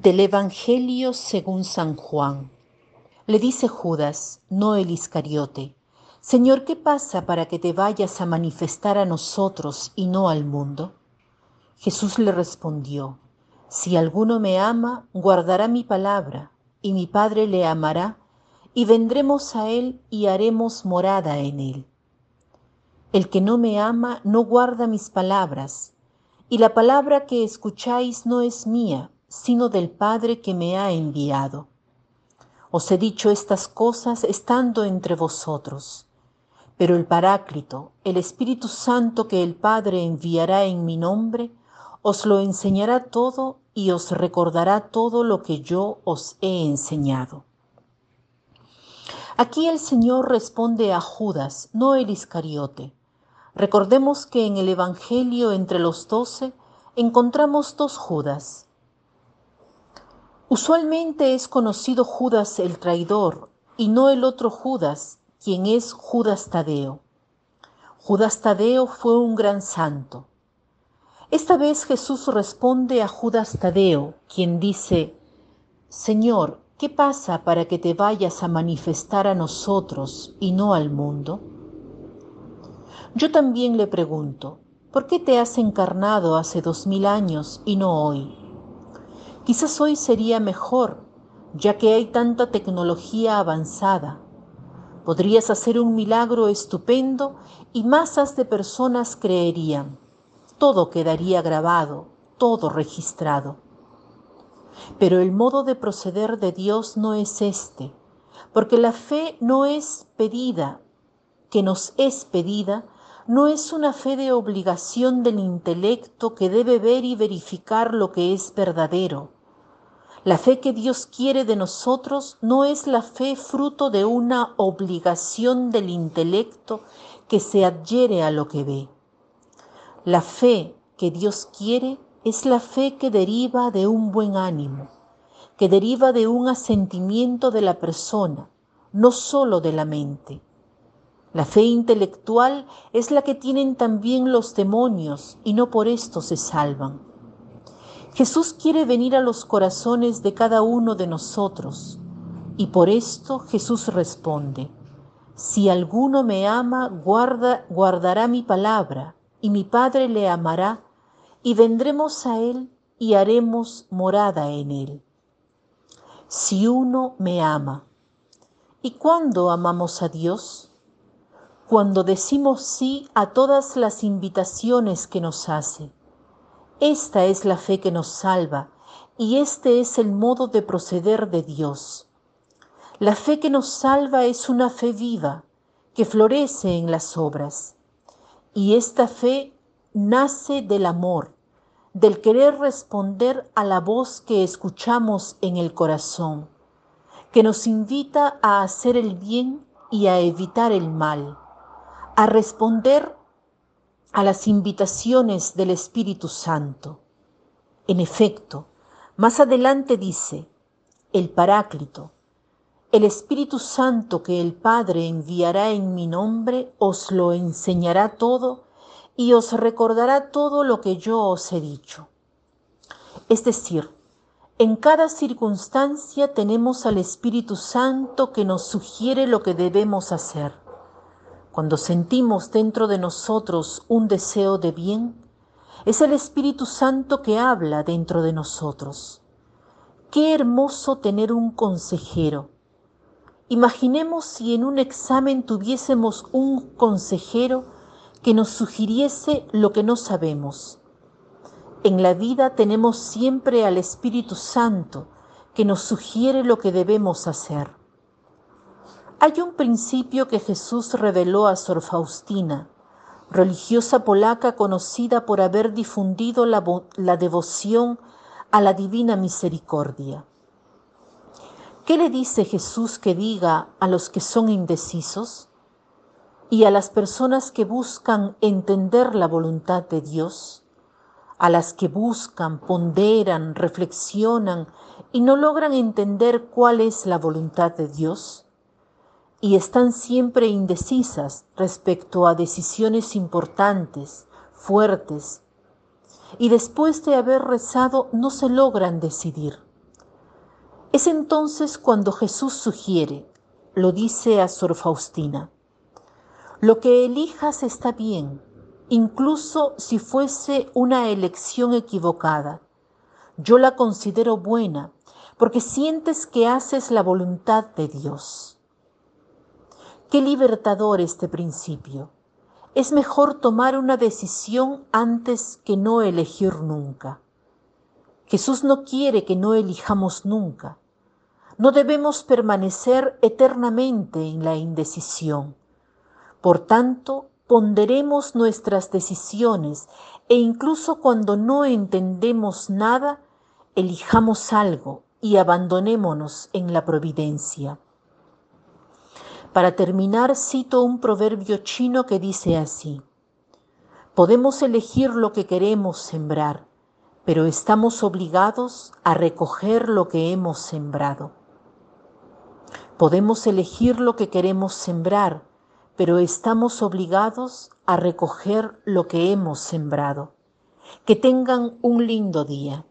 Del Evangelio según San Juan. Le dice Judas, no el Iscariote, Señor, ¿qué pasa para que te vayas a manifestar a nosotros y no al mundo? Jesús le respondió, Si alguno me ama, guardará mi palabra, y mi Padre le amará, y vendremos a él y haremos morada en él. El que no me ama no guarda mis palabras, y la palabra que escucháis no es mía, sino del Padre que me ha enviado. Os he dicho estas cosas estando entre vosotros. Pero el Paráclito, el Espíritu Santo que el Padre enviará en mi nombre, os lo enseñará todo y os recordará todo lo que yo os he enseñado. Aquí el Señor responde a Judas, no el Iscariote. Recordemos que en el Evangelio entre los doce encontramos dos Judas, Usualmente es conocido Judas el traidor y no el otro Judas, quien es Judas Tadeo. Judas Tadeo fue un gran santo. Esta vez Jesús responde a Judas Tadeo, quien dice, Señor, ¿qué pasa para que te vayas a manifestar a nosotros y no al mundo? Yo también le pregunto, ¿por qué te has encarnado hace dos mil años y no hoy? Quizás hoy sería mejor, ya que hay tanta tecnología avanzada. Podrías hacer un milagro estupendo y masas de personas creerían. Todo quedaría grabado, todo registrado. Pero el modo de proceder de Dios no es este, porque la fe no es pedida, que nos es pedida, no es una fe de obligación del intelecto que debe ver y verificar lo que es verdadero la fe que Dios quiere de nosotros no es la fe fruto de una obligación del intelecto que se adhiere a lo que ve. La fe que Dios quiere es la fe que deriva de un buen ánimo, que deriva de un asentimiento de la persona, no sólo de la mente. La fe intelectual es la que tienen también los demonios y no por esto se salvan. Jesús quiere venir a los corazones de cada uno de nosotros y por esto Jesús responde, si alguno me ama, guarda, guardará mi palabra y mi Padre le amará y vendremos a él y haremos morada en él. Si uno me ama. ¿Y cuándo amamos a Dios? Cuando decimos sí a todas las invitaciones que nos hace esta es la fe que nos salva y este es el modo de proceder de Dios. La fe que nos salva es una fe viva que florece en las obras y esta fe nace del amor, del querer responder a la voz que escuchamos en el corazón, que nos invita a hacer el bien y a evitar el mal, a responder a las invitaciones del Espíritu Santo. En efecto, más adelante dice, el Paráclito, el Espíritu Santo que el Padre enviará en mi nombre os lo enseñará todo y os recordará todo lo que yo os he dicho. Es decir, en cada circunstancia tenemos al Espíritu Santo que nos sugiere lo que debemos hacer cuando sentimos dentro de nosotros un deseo de bien, es el Espíritu Santo que habla dentro de nosotros. Qué hermoso tener un consejero. Imaginemos si en un examen tuviésemos un consejero que nos sugiriese lo que no sabemos. En la vida tenemos siempre al Espíritu Santo que nos sugiere lo que debemos hacer. Hay un principio que Jesús reveló a Sor Faustina, religiosa polaca conocida por haber difundido la, la, devoción a la divina misericordia. ¿Qué le dice Jesús que diga a los que son indecisos y a las personas que buscan entender la voluntad de Dios? A las que buscan, ponderan, reflexionan y no logran entender cuál es la voluntad de Dios? Y están siempre indecisas respecto a decisiones importantes, fuertes, y después de haber rezado no se logran decidir. Es entonces cuando Jesús sugiere, lo dice a Sor Faustina, lo que elijas está bien, incluso si fuese una elección equivocada. Yo la considero buena porque sientes que haces la voluntad de Dios. Qué libertador este principio. Es mejor tomar una decisión antes que no elegir nunca. Jesús no quiere que no elijamos nunca. No debemos permanecer eternamente en la indecisión. Por tanto, ponderemos nuestras decisiones e incluso cuando no entendemos nada, elijamos algo y abandonémonos en la providencia. Para terminar, cito un proverbio chino que dice así, podemos elegir lo que queremos sembrar, pero estamos obligados a recoger lo que hemos sembrado. Podemos elegir lo que queremos sembrar, pero estamos obligados a recoger lo que hemos sembrado. Que tengan un lindo día.